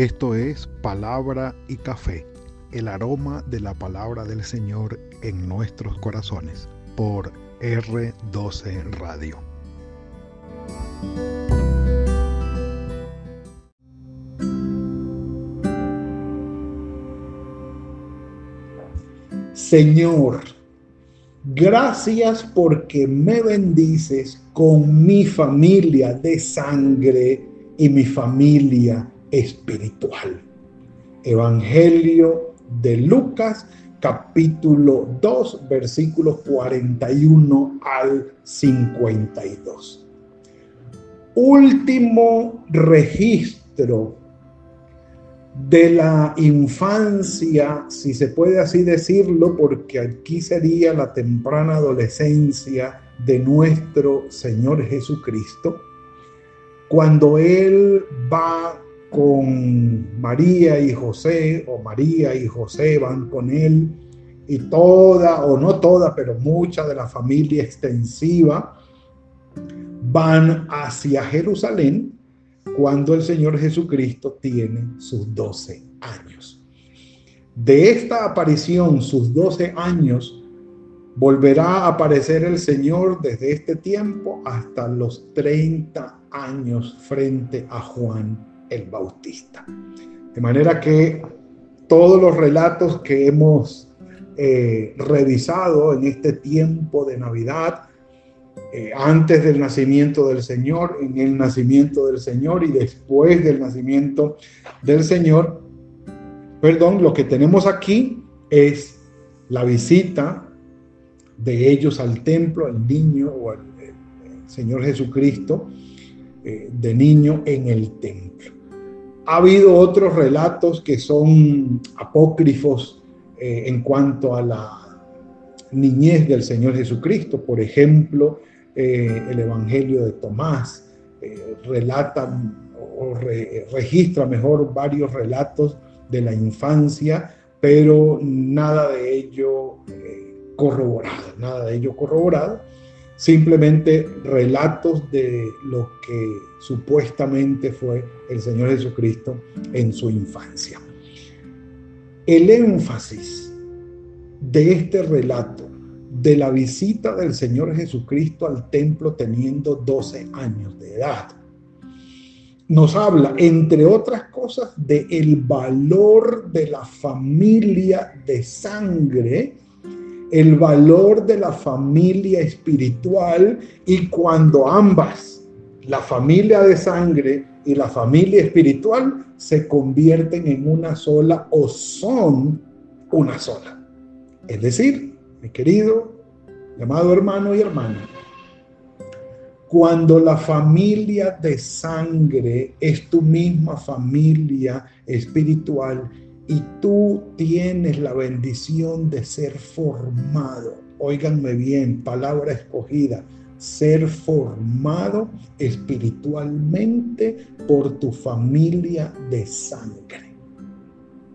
Esto es Palabra y Café, el aroma de la palabra del Señor en nuestros corazones, por R12 Radio. Señor, gracias porque me bendices con mi familia de sangre y mi familia espiritual. Evangelio de Lucas, capítulo 2, versículos 41 al 52. Último registro de la infancia, si se puede así decirlo, porque aquí sería la temprana adolescencia de nuestro Señor Jesucristo, cuando Él va con María y José, o María y José van con Él, y toda, o no toda, pero mucha de la familia extensiva van hacia Jerusalén cuando el Señor Jesucristo tiene sus 12 años. De esta aparición, sus 12 años, volverá a aparecer el Señor desde este tiempo hasta los 30 años frente a Juan el Bautista. De manera que todos los relatos que hemos eh, revisado en este tiempo de Navidad, eh, antes del nacimiento del Señor, en el nacimiento del Señor y después del nacimiento del Señor. Perdón, lo que tenemos aquí es la visita de ellos al templo, al niño o al Señor Jesucristo eh, de niño en el templo. Ha habido otros relatos que son apócrifos eh, en cuanto a la niñez del Señor Jesucristo. Por ejemplo, eh, el Evangelio de Tomás eh, relata o registra mejor varios relatos de la infancia, pero nada de ello corroborado, nada de ello corroborado, simplemente relatos de lo que supuestamente fue el Señor Jesucristo en su infancia. El énfasis de este relato de la visita del Señor Jesucristo al templo teniendo 12 años de edad. Nos habla, entre otras cosas, de el valor de la familia de sangre, el valor de la familia espiritual y cuando ambas, la familia de sangre y la familia espiritual, se convierten en una sola o son una sola. Es decir, mi querido, llamado hermano y hermana, cuando la familia de sangre es tu misma familia espiritual y tú tienes la bendición de ser formado, óiganme bien, palabra escogida, ser formado espiritualmente por tu familia de sangre.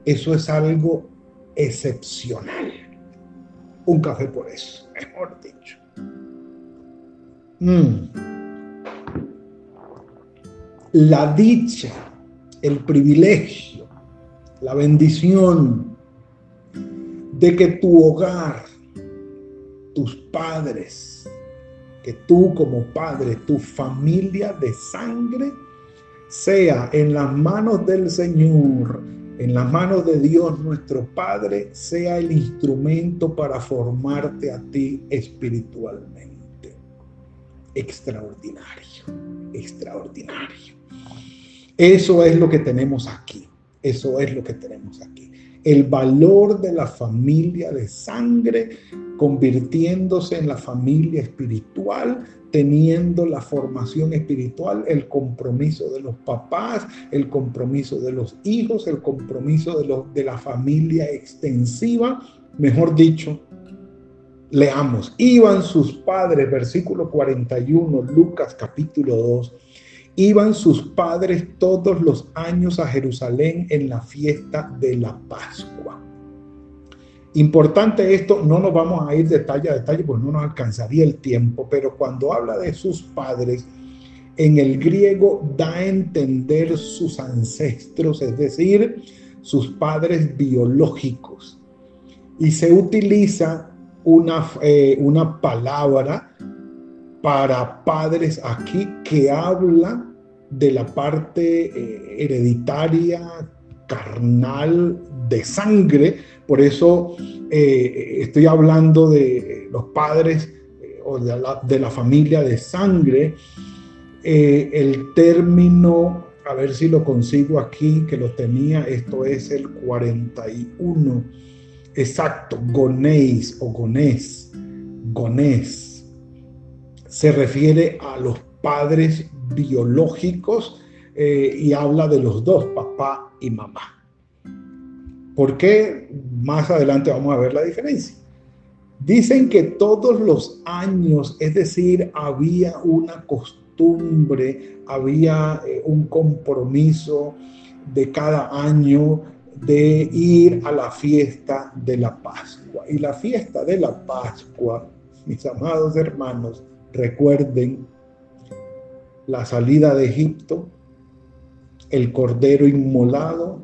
Eso es algo excepcional un café por eso, mejor dicho. Mm. La dicha, el privilegio, la bendición de que tu hogar, tus padres, que tú como padre, tu familia de sangre, sea en las manos del Señor en las manos de Dios nuestro Padre sea el instrumento para formarte a ti espiritualmente. Extraordinario, extraordinario. Eso es lo que tenemos aquí. Eso es lo que tenemos aquí. El valor de la familia de sangre convirtiéndose en la familia espiritual teniendo la formación espiritual, el compromiso de los papás, el compromiso de los hijos, el compromiso de, los, de la familia extensiva, mejor dicho, leamos, iban sus padres, versículo 41, Lucas capítulo 2, iban sus padres todos los años a Jerusalén en la fiesta de la Pascua. Importante esto, no nos vamos a ir detalle a detalle, pues no nos alcanzaría el tiempo, pero cuando habla de sus padres, en el griego da a entender sus ancestros, es decir, sus padres biológicos. Y se utiliza una, eh, una palabra para padres aquí que habla de la parte eh, hereditaria, carnal, de sangre. Por eso eh, estoy hablando de los padres o de la, de la, familia de sangre. el término, a ver si lo consigo aquí, que lo tenía, esto es el 41 exacto, gonéis o gonés, gonés, se refiere a los padres biológicos eh, y habla de los dos, papá y mamá. ¿Por qué? Más adelante vamos a ver la diferencia. Dicen que todos los años, es decir, había una costumbre, había eh, un compromiso de cada año de ir a la fiesta de la Pascua. Y la fiesta de la Pascua, mis amados hermanos, recuerden la salida de Egipto, el cordero inmolado,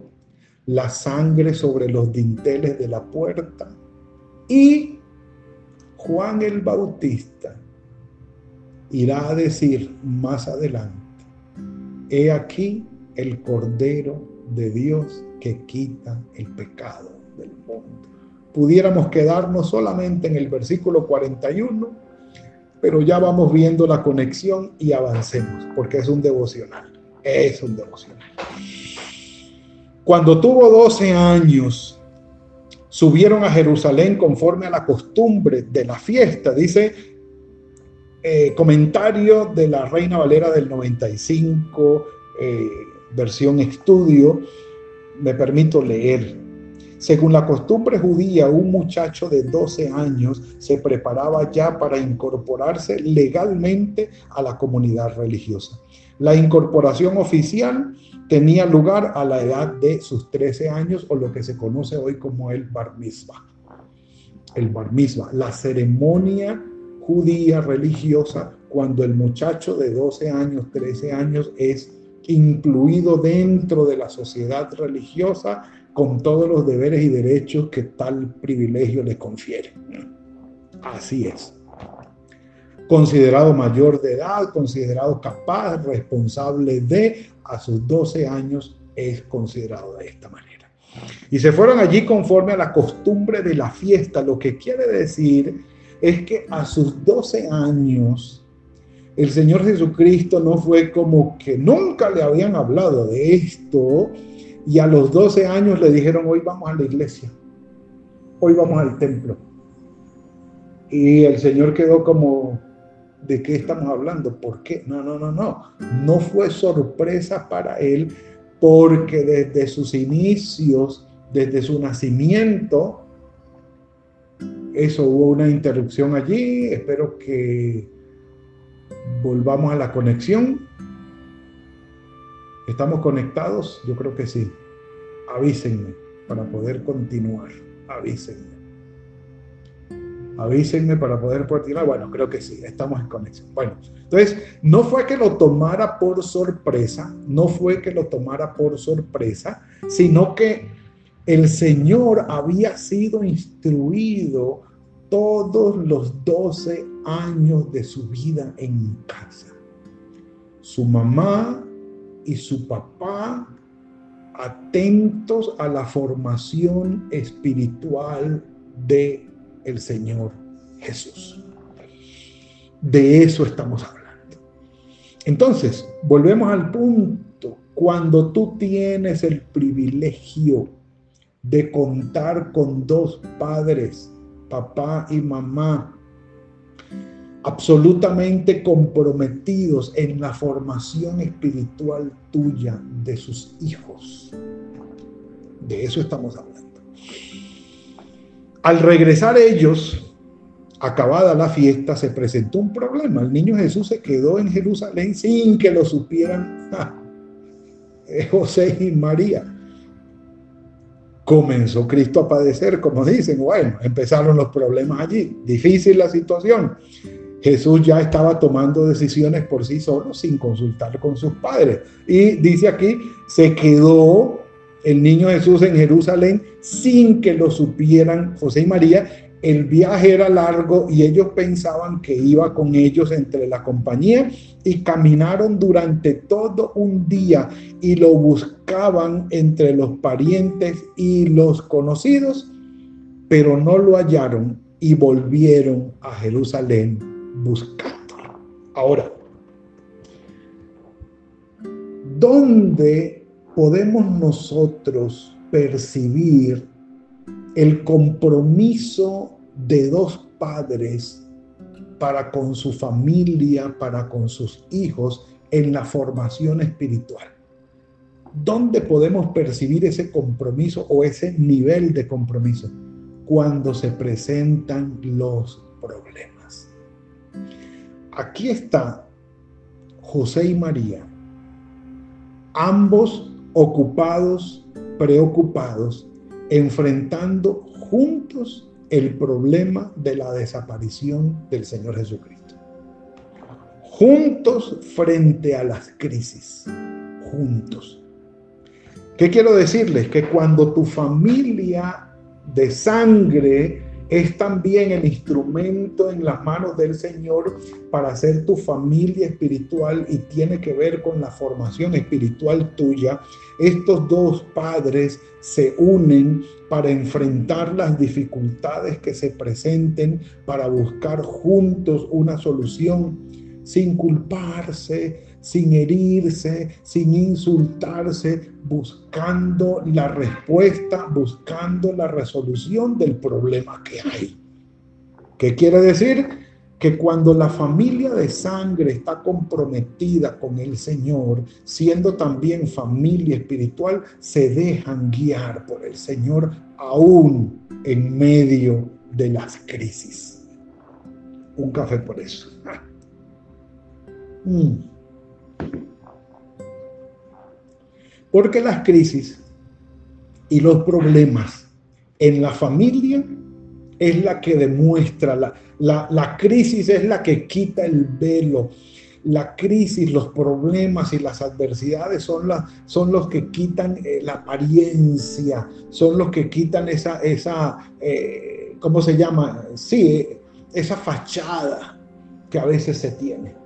la sangre sobre los dinteles de la puerta y Juan el Bautista irá a decir más adelante, he aquí el cordero de Dios que quita el pecado del mundo. Pudiéramos quedarnos solamente en el versículo 41, pero ya vamos viendo la conexión y avancemos, porque es un devocional, es un devocional. Cuando tuvo 12 años, subieron a Jerusalén conforme a la costumbre de la fiesta, dice eh, comentario de la Reina Valera del 95, eh, versión estudio, me permito leer. Según la costumbre judía, un muchacho de 12 años se preparaba ya para incorporarse legalmente a la comunidad religiosa. La incorporación oficial tenía lugar a la edad de sus 13 años o lo que se conoce hoy como el bar mitzvah. El bar mitzvah, la ceremonia judía religiosa cuando el muchacho de 12 años, 13 años es incluido dentro de la sociedad religiosa con todos los deberes y derechos que tal privilegio le confiere. Así es. Considerado mayor de edad, considerado capaz, responsable de, a sus 12 años es considerado de esta manera. Y se fueron allí conforme a la costumbre de la fiesta, lo que quiere decir es que a sus 12 años el Señor Jesucristo no fue como que nunca le habían hablado de esto y a los 12 años le dijeron, hoy vamos a la iglesia, hoy vamos al templo. Y el Señor quedó como, ¿de qué estamos hablando? ¿Por qué? No, no, no, no. No fue sorpresa para él porque desde sus inicios, desde su nacimiento, eso hubo una interrupción allí. Espero que volvamos a la conexión. ¿Estamos conectados? Yo creo que sí. Avísenme para poder continuar. Avísenme. Avísenme para poder continuar. Bueno, creo que sí, estamos en conexión. Bueno, entonces, no fue que lo tomara por sorpresa, no fue que lo tomara por sorpresa, sino que el Señor había sido instruido todos los 12 años de su vida en casa. Su mamá y su papá atentos a la formación espiritual de el Señor Jesús. De eso estamos hablando. Entonces, volvemos al punto. Cuando tú tienes el privilegio de contar con dos padres papá y mamá, absolutamente comprometidos en la formación espiritual tuya de sus hijos. De eso estamos hablando. Al regresar ellos, acabada la fiesta, se presentó un problema. El niño Jesús se quedó en Jerusalén sin que lo supieran José y María comenzó Cristo a padecer, como dicen, bueno, empezaron los problemas allí, difícil la situación. Jesús ya estaba tomando decisiones por sí solo sin consultar con sus padres. Y dice aquí, se quedó el niño Jesús en Jerusalén sin que lo supieran José y María. El viaje era largo y ellos pensaban que iba con ellos entre la compañía y caminaron durante todo un día y lo buscaban entre los parientes y los conocidos, pero no lo hallaron y volvieron a Jerusalén buscándolo. Ahora, ¿dónde podemos nosotros percibir el compromiso de dos padres para con su familia, para con sus hijos en la formación espiritual? ¿Dónde podemos percibir ese compromiso o ese nivel de compromiso? Cuando se presentan los problemas. Aquí está José y María, ambos ocupados, preocupados, enfrentando juntos el problema de la desaparición del Señor Jesucristo. Juntos frente a las crisis. Juntos. ¿Qué quiero decirles? Que cuando tu familia de sangre es también el instrumento en las manos del Señor para hacer tu familia espiritual y tiene que ver con la formación espiritual tuya. Estos dos padres se unen para enfrentar las dificultades que se presenten, para buscar juntos una solución sin culparse, sin herirse, sin insultarse, buscando la respuesta, buscando la resolución del problema que hay. ¿Qué quiere decir? Que cuando la familia de sangre está comprometida con el Señor, siendo también familia espiritual, se dejan guiar por el Señor aún en medio de las crisis. Un café por eso. Mm. Porque las crisis y los problemas en la familia es la que demuestra, la, la, crisis es la que quita el velo. La crisis, los problemas y las adversidades son, la, son los que quitan eh, la apariencia, son los que quitan esa, esa eh, ¿cómo se llama? Sí, esa fachada que a veces se tiene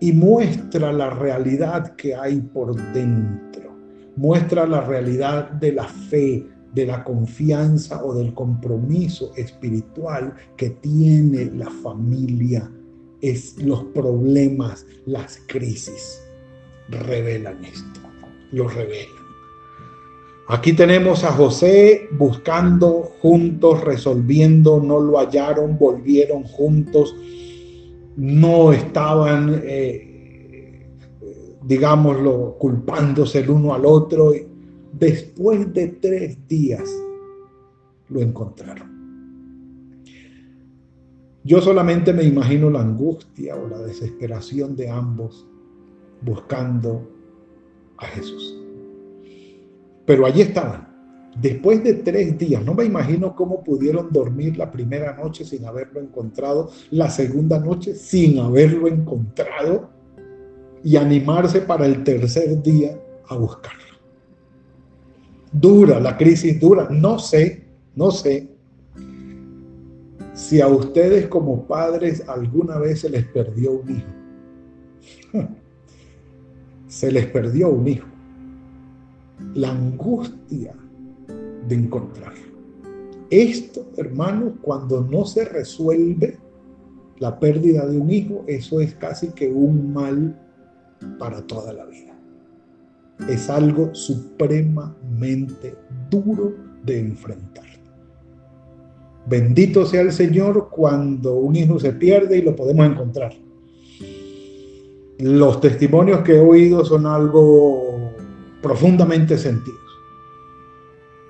y muestra la realidad que hay por dentro, muestra la realidad de la fe, de la confianza o del compromiso espiritual que tiene la familia. Es los problemas, las crisis revelan esto, lo revelan. Aquí tenemos a José buscando juntos, resolviendo, no lo hallaron, volvieron juntos no estaban, eh, digámoslo, culpándose el uno al otro. Después de tres días lo encontraron. Yo solamente me imagino la angustia o la desesperación de ambos buscando a Jesús. Pero allí estaban Después de tres días, no me imagino cómo pudieron dormir la primera noche sin haberlo encontrado, la segunda noche sin haberlo encontrado y animarse para el tercer día a buscarlo. Dura, la crisis dura. No sé, no sé si a ustedes como padres alguna vez se les perdió un hijo. Se les perdió un hijo. La angustia de encontrarlo. Esto, hermano, cuando no se resuelve la pérdida de un hijo, eso es casi que un mal para toda la vida. Es algo supremamente duro de enfrentar. Bendito sea el Señor cuando un hijo se pierde y lo podemos encontrar. Los testimonios que he oído son algo profundamente sentidos.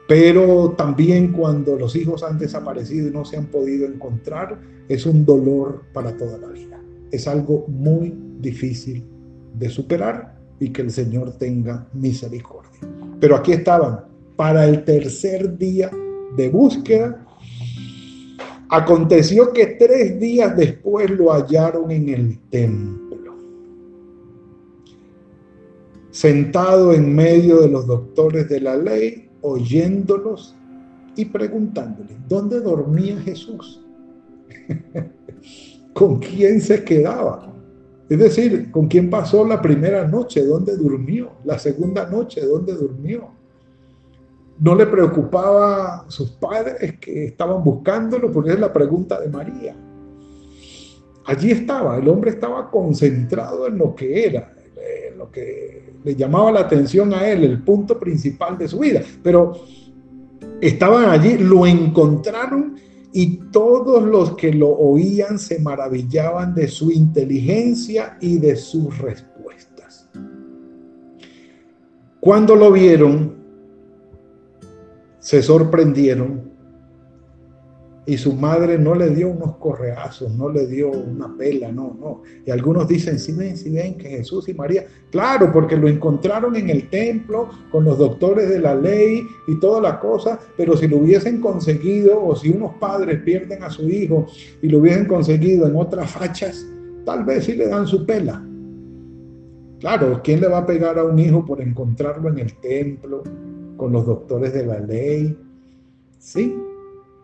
Pero también cuando los hijos han desaparecido y no se han podido encontrar, es un dolor para toda la vida. Es algo muy difícil de superar y que el Señor tenga misericordia. Pero aquí estaban, para el tercer día de búsqueda, Aconteció que tres días después lo hallaron en el templo, sentado en medio de los doctores de la ley, oyéndolos y preguntándoles, ¿dónde dormía Jesús? ¿Con quién se quedaba? Es decir, ¿con quién pasó la primera noche? ¿Dónde durmió? La segunda noche, ¿dónde durmió? No le preocupaba a sus padres que estaban buscándolo, porque es la pregunta de María. Allí estaba, el hombre estaba concentrado en lo que era, lo que le llamaba la atención a él, el punto principal de su vida. Pero estaban allí, lo encontraron y todos los que lo oían se maravillaban de su inteligencia y de sus respuestas. Cuando lo vieron, se sorprendieron y su madre no le dio unos correazos, no le dio una pela, no, no. Y algunos dicen, si ven, si ven que Jesús y María, claro, porque lo encontraron en el templo con los doctores de la ley y toda la cosa, pero si lo hubiesen conseguido o si unos padres pierden a su hijo y lo hubiesen conseguido en otras fachas, tal vez sí le dan su pela. Claro, ¿quién le va a pegar a un hijo por encontrarlo en el templo con los doctores de la ley? Sí,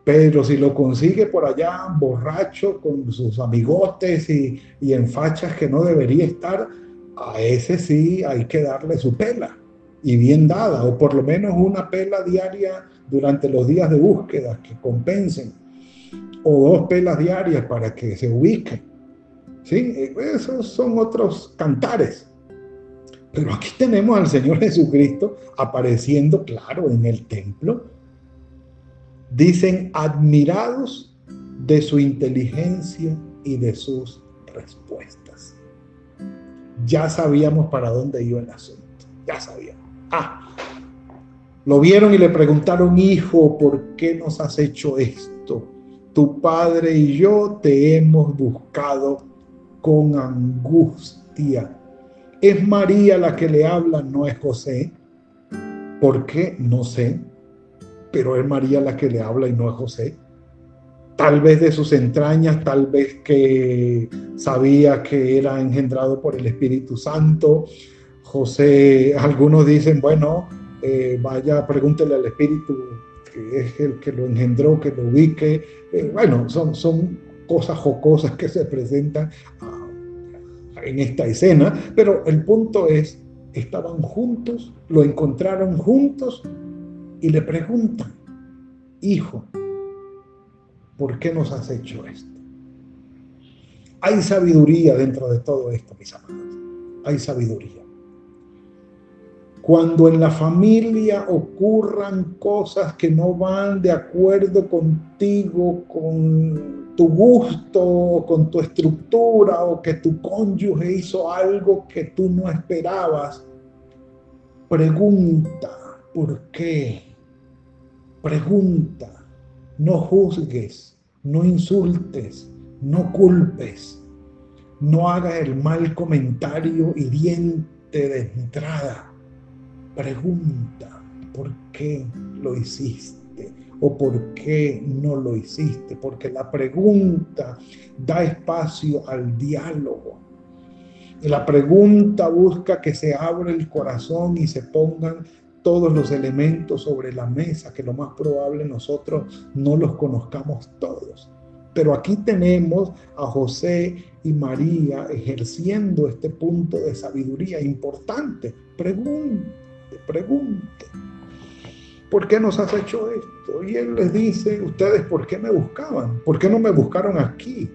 pero si lo consigue por allá borracho con sus amigotes y, en fachas que no debería estar, a ese sí hay que darle su pela y bien dada, o por lo menos una pela diaria durante los días de búsqueda que compensen, o dos pelas diarias para que se ubiquen. ¿Sí? Esos son otros cantares. Pero aquí tenemos al Señor Jesucristo apareciendo, claro, en el templo, dicen admirados de su inteligencia y de sus respuestas. Ya sabíamos para dónde iba el asunto, ya sabíamos. Ah, lo vieron y le preguntaron, hijo, ¿por qué nos has hecho esto? Tu padre y yo te hemos buscado con angustia. Es María la que le habla, no es José. ¿Por qué? No sé pero es María la que le habla y no es José. Tal vez de sus entrañas, tal vez que sabía que era engendrado por el Espíritu Santo. José, algunos dicen, bueno, eh, vaya, pregúntele al Espíritu, que es el que lo engendró, que lo ubique. Eh, bueno, son, son cosas jocosas que se presentan ah, en esta escena, pero el punto es, estaban juntos, lo encontraron juntos y le preguntan, hijo, ¿por qué nos has hecho esto? Hay sabiduría dentro de todo esto, mis amados. Hay sabiduría. Cuando en la familia ocurran cosas que no van de acuerdo contigo, con tu gusto, con tu estructura, o que tu cónyuge hizo algo que tú no esperabas, pregunta, ¿por qué? Pregunta, no juzgues, no insultes, no culpes, no hagas el mal comentario hiriente de entrada. Pregunta, ¿por qué lo hiciste? ¿O por qué no lo hiciste? Porque la pregunta da espacio al diálogo. La pregunta busca que se abra el corazón y se pongan todos los elementos sobre la mesa, que lo más probable nosotros no los conozcamos todos. Pero aquí tenemos a José y María ejerciendo este punto de sabiduría importante. Pregunte, pregunte. ¿Por qué nos has hecho esto? Y él les dice, ustedes, ¿por qué me buscaban? ¿Por qué no me buscaron aquí?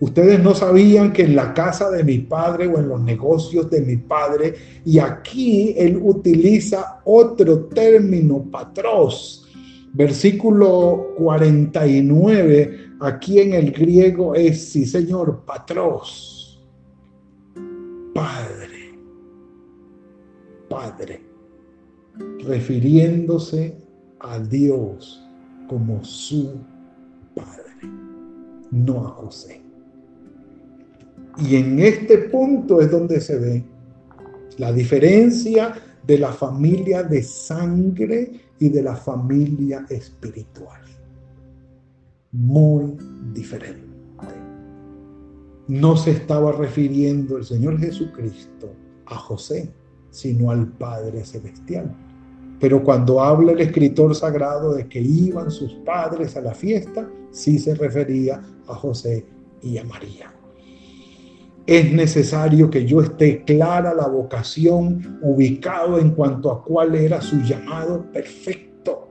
Ustedes no sabían que en la casa de mi padre o en los negocios de mi padre, y aquí él utiliza otro término, patros. Versículo 49, aquí en el griego es, sí señor, patros. Padre. Padre. Refiriéndose a Dios como su Padre, no a José. Y en este punto es donde se ve la diferencia de la familia de sangre y de la familia espiritual. muy diferente. No se estaba refiriendo el Señor Jesucristo a José, sino al Padre Celestial. Pero cuando habla el escritor sagrado de que iban sus padres a la fiesta, sí se refería a José y a María. Es necesario que yo esté clara la vocación, ubicado en cuanto a cuál era su llamado perfecto.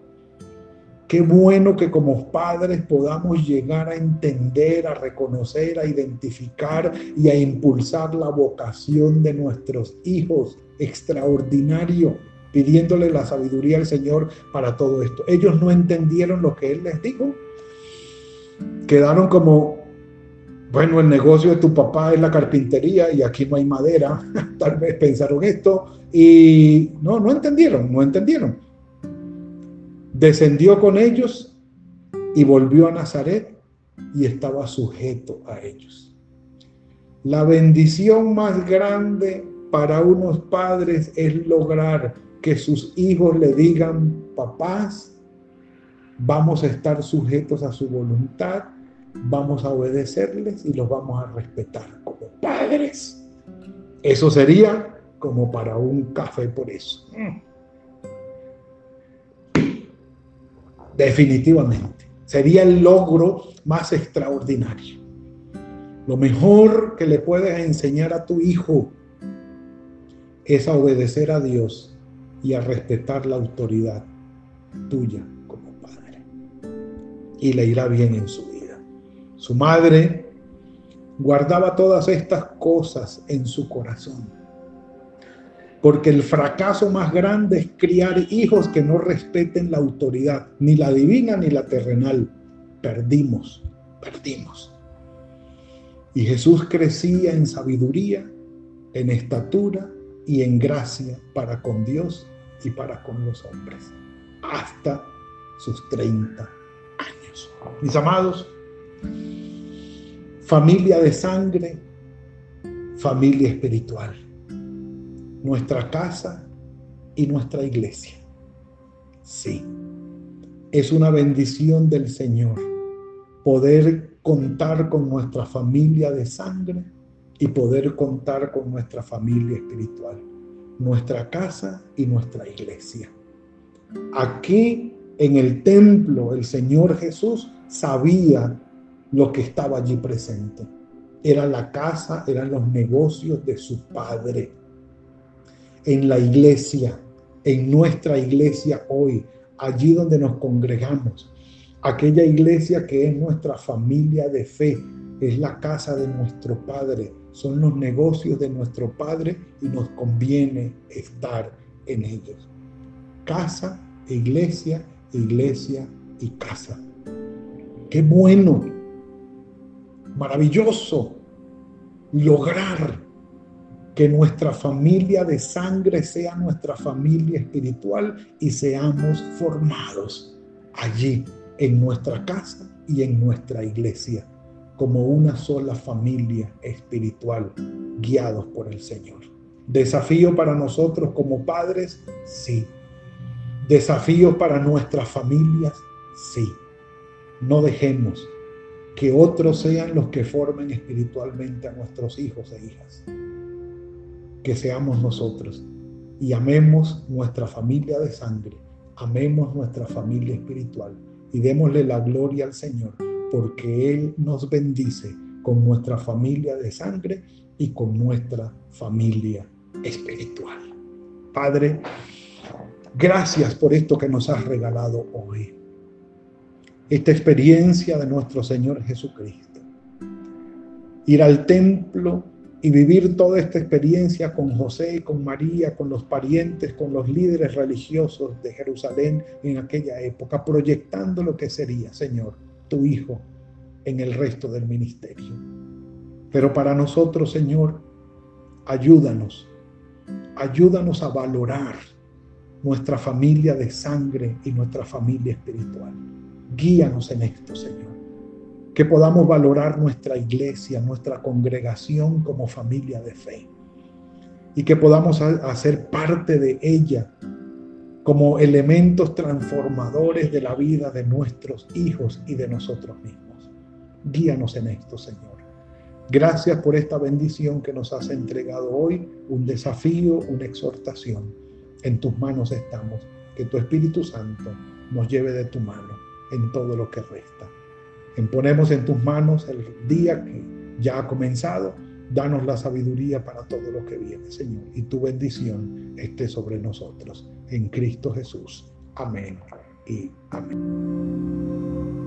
Qué bueno que como padres podamos llegar a entender, a reconocer, a identificar y a impulsar la vocación de nuestros hijos. Extraordinario pidiéndole la sabiduría al Señor para todo esto. Ellos no entendieron lo que Él les dijo. Quedaron como, bueno, el negocio de tu papá es la carpintería y aquí no hay madera. Tal vez pensaron esto y no, no entendieron, no entendieron. Descendió con ellos y volvió a Nazaret y estaba sujeto a ellos. La bendición más grande para unos padres es lograr que sus hijos le digan, papás, vamos a estar sujetos a su voluntad, vamos a obedecerles y los vamos a respetar como padres. Eso sería como para un café por eso. Definitivamente. Sería el logro más extraordinario. Lo mejor que le puedes enseñar a tu hijo es a obedecer a Dios y a respetar la autoridad tuya como padre. Y le irá bien en su vida. Su madre guardaba todas estas cosas en su corazón. Porque el fracaso más grande es criar hijos que no respeten la autoridad, ni la divina ni la terrenal. Perdimos, perdimos. Y Jesús crecía en sabiduría, en estatura y en gracia para con Dios y para con los hombres, hasta sus 30 años. Mis amados, familia de sangre, familia espiritual, nuestra casa y nuestra iglesia. Sí, es una bendición del Señor poder contar con nuestra familia de sangre y poder contar con nuestra familia espiritual, nuestra casa y nuestra iglesia. Aquí en el templo el Señor Jesús sabía lo que estaba allí presente. Era la casa, eran los negocios de su Padre. En la iglesia, en nuestra iglesia hoy, allí donde nos congregamos, aquella iglesia que es nuestra familia de fe, es la casa de nuestro Padre, son los negocios de nuestro Padre y nos conviene estar en ellos. Casa, iglesia, iglesia y casa. Qué bueno, maravilloso lograr que nuestra familia de sangre sea nuestra familia espiritual y seamos formados allí, en nuestra casa y en nuestra iglesia como una sola familia espiritual guiados por el Señor. Desafío para nosotros como padres, sí. Desafío para nuestras familias, sí. No dejemos que otros sean los que formen espiritualmente a nuestros hijos e hijas. Que seamos nosotros y amemos nuestra familia de sangre, amemos nuestra familia espiritual y démosle la gloria al Señor porque Él nos bendice con nuestra familia de sangre y con nuestra familia espiritual. Padre, gracias por esto que nos has regalado hoy. Esta experiencia de nuestro Señor Jesucristo. Ir al templo y vivir toda esta experiencia con José, con María, con los parientes, con los líderes religiosos de Jerusalén en aquella época, proyectando lo que sería, Señor, tu Hijo en el resto del ministerio. Pero para nosotros, Señor, ayúdanos, ayúdanos a valorar nuestra familia de sangre y nuestra familia espiritual. Guíanos en esto, Señor. Que podamos valorar nuestra iglesia, nuestra congregación como familia de fe. Y que podamos hacer parte de ella como elementos transformadores de la vida de nuestros hijos y de nosotros mismos. Guíanos en esto, Señor. Gracias por esta bendición que nos has entregado hoy, un desafío, una exhortación. En tus manos estamos. Que tu Espíritu Santo nos lleve de tu mano en todo lo que resta. Ponemos en tus manos el día que ya ha comenzado. Danos la sabiduría para todo lo que viene, Señor, y tu bendición esté sobre nosotros. En Cristo Jesús. Amén y amén.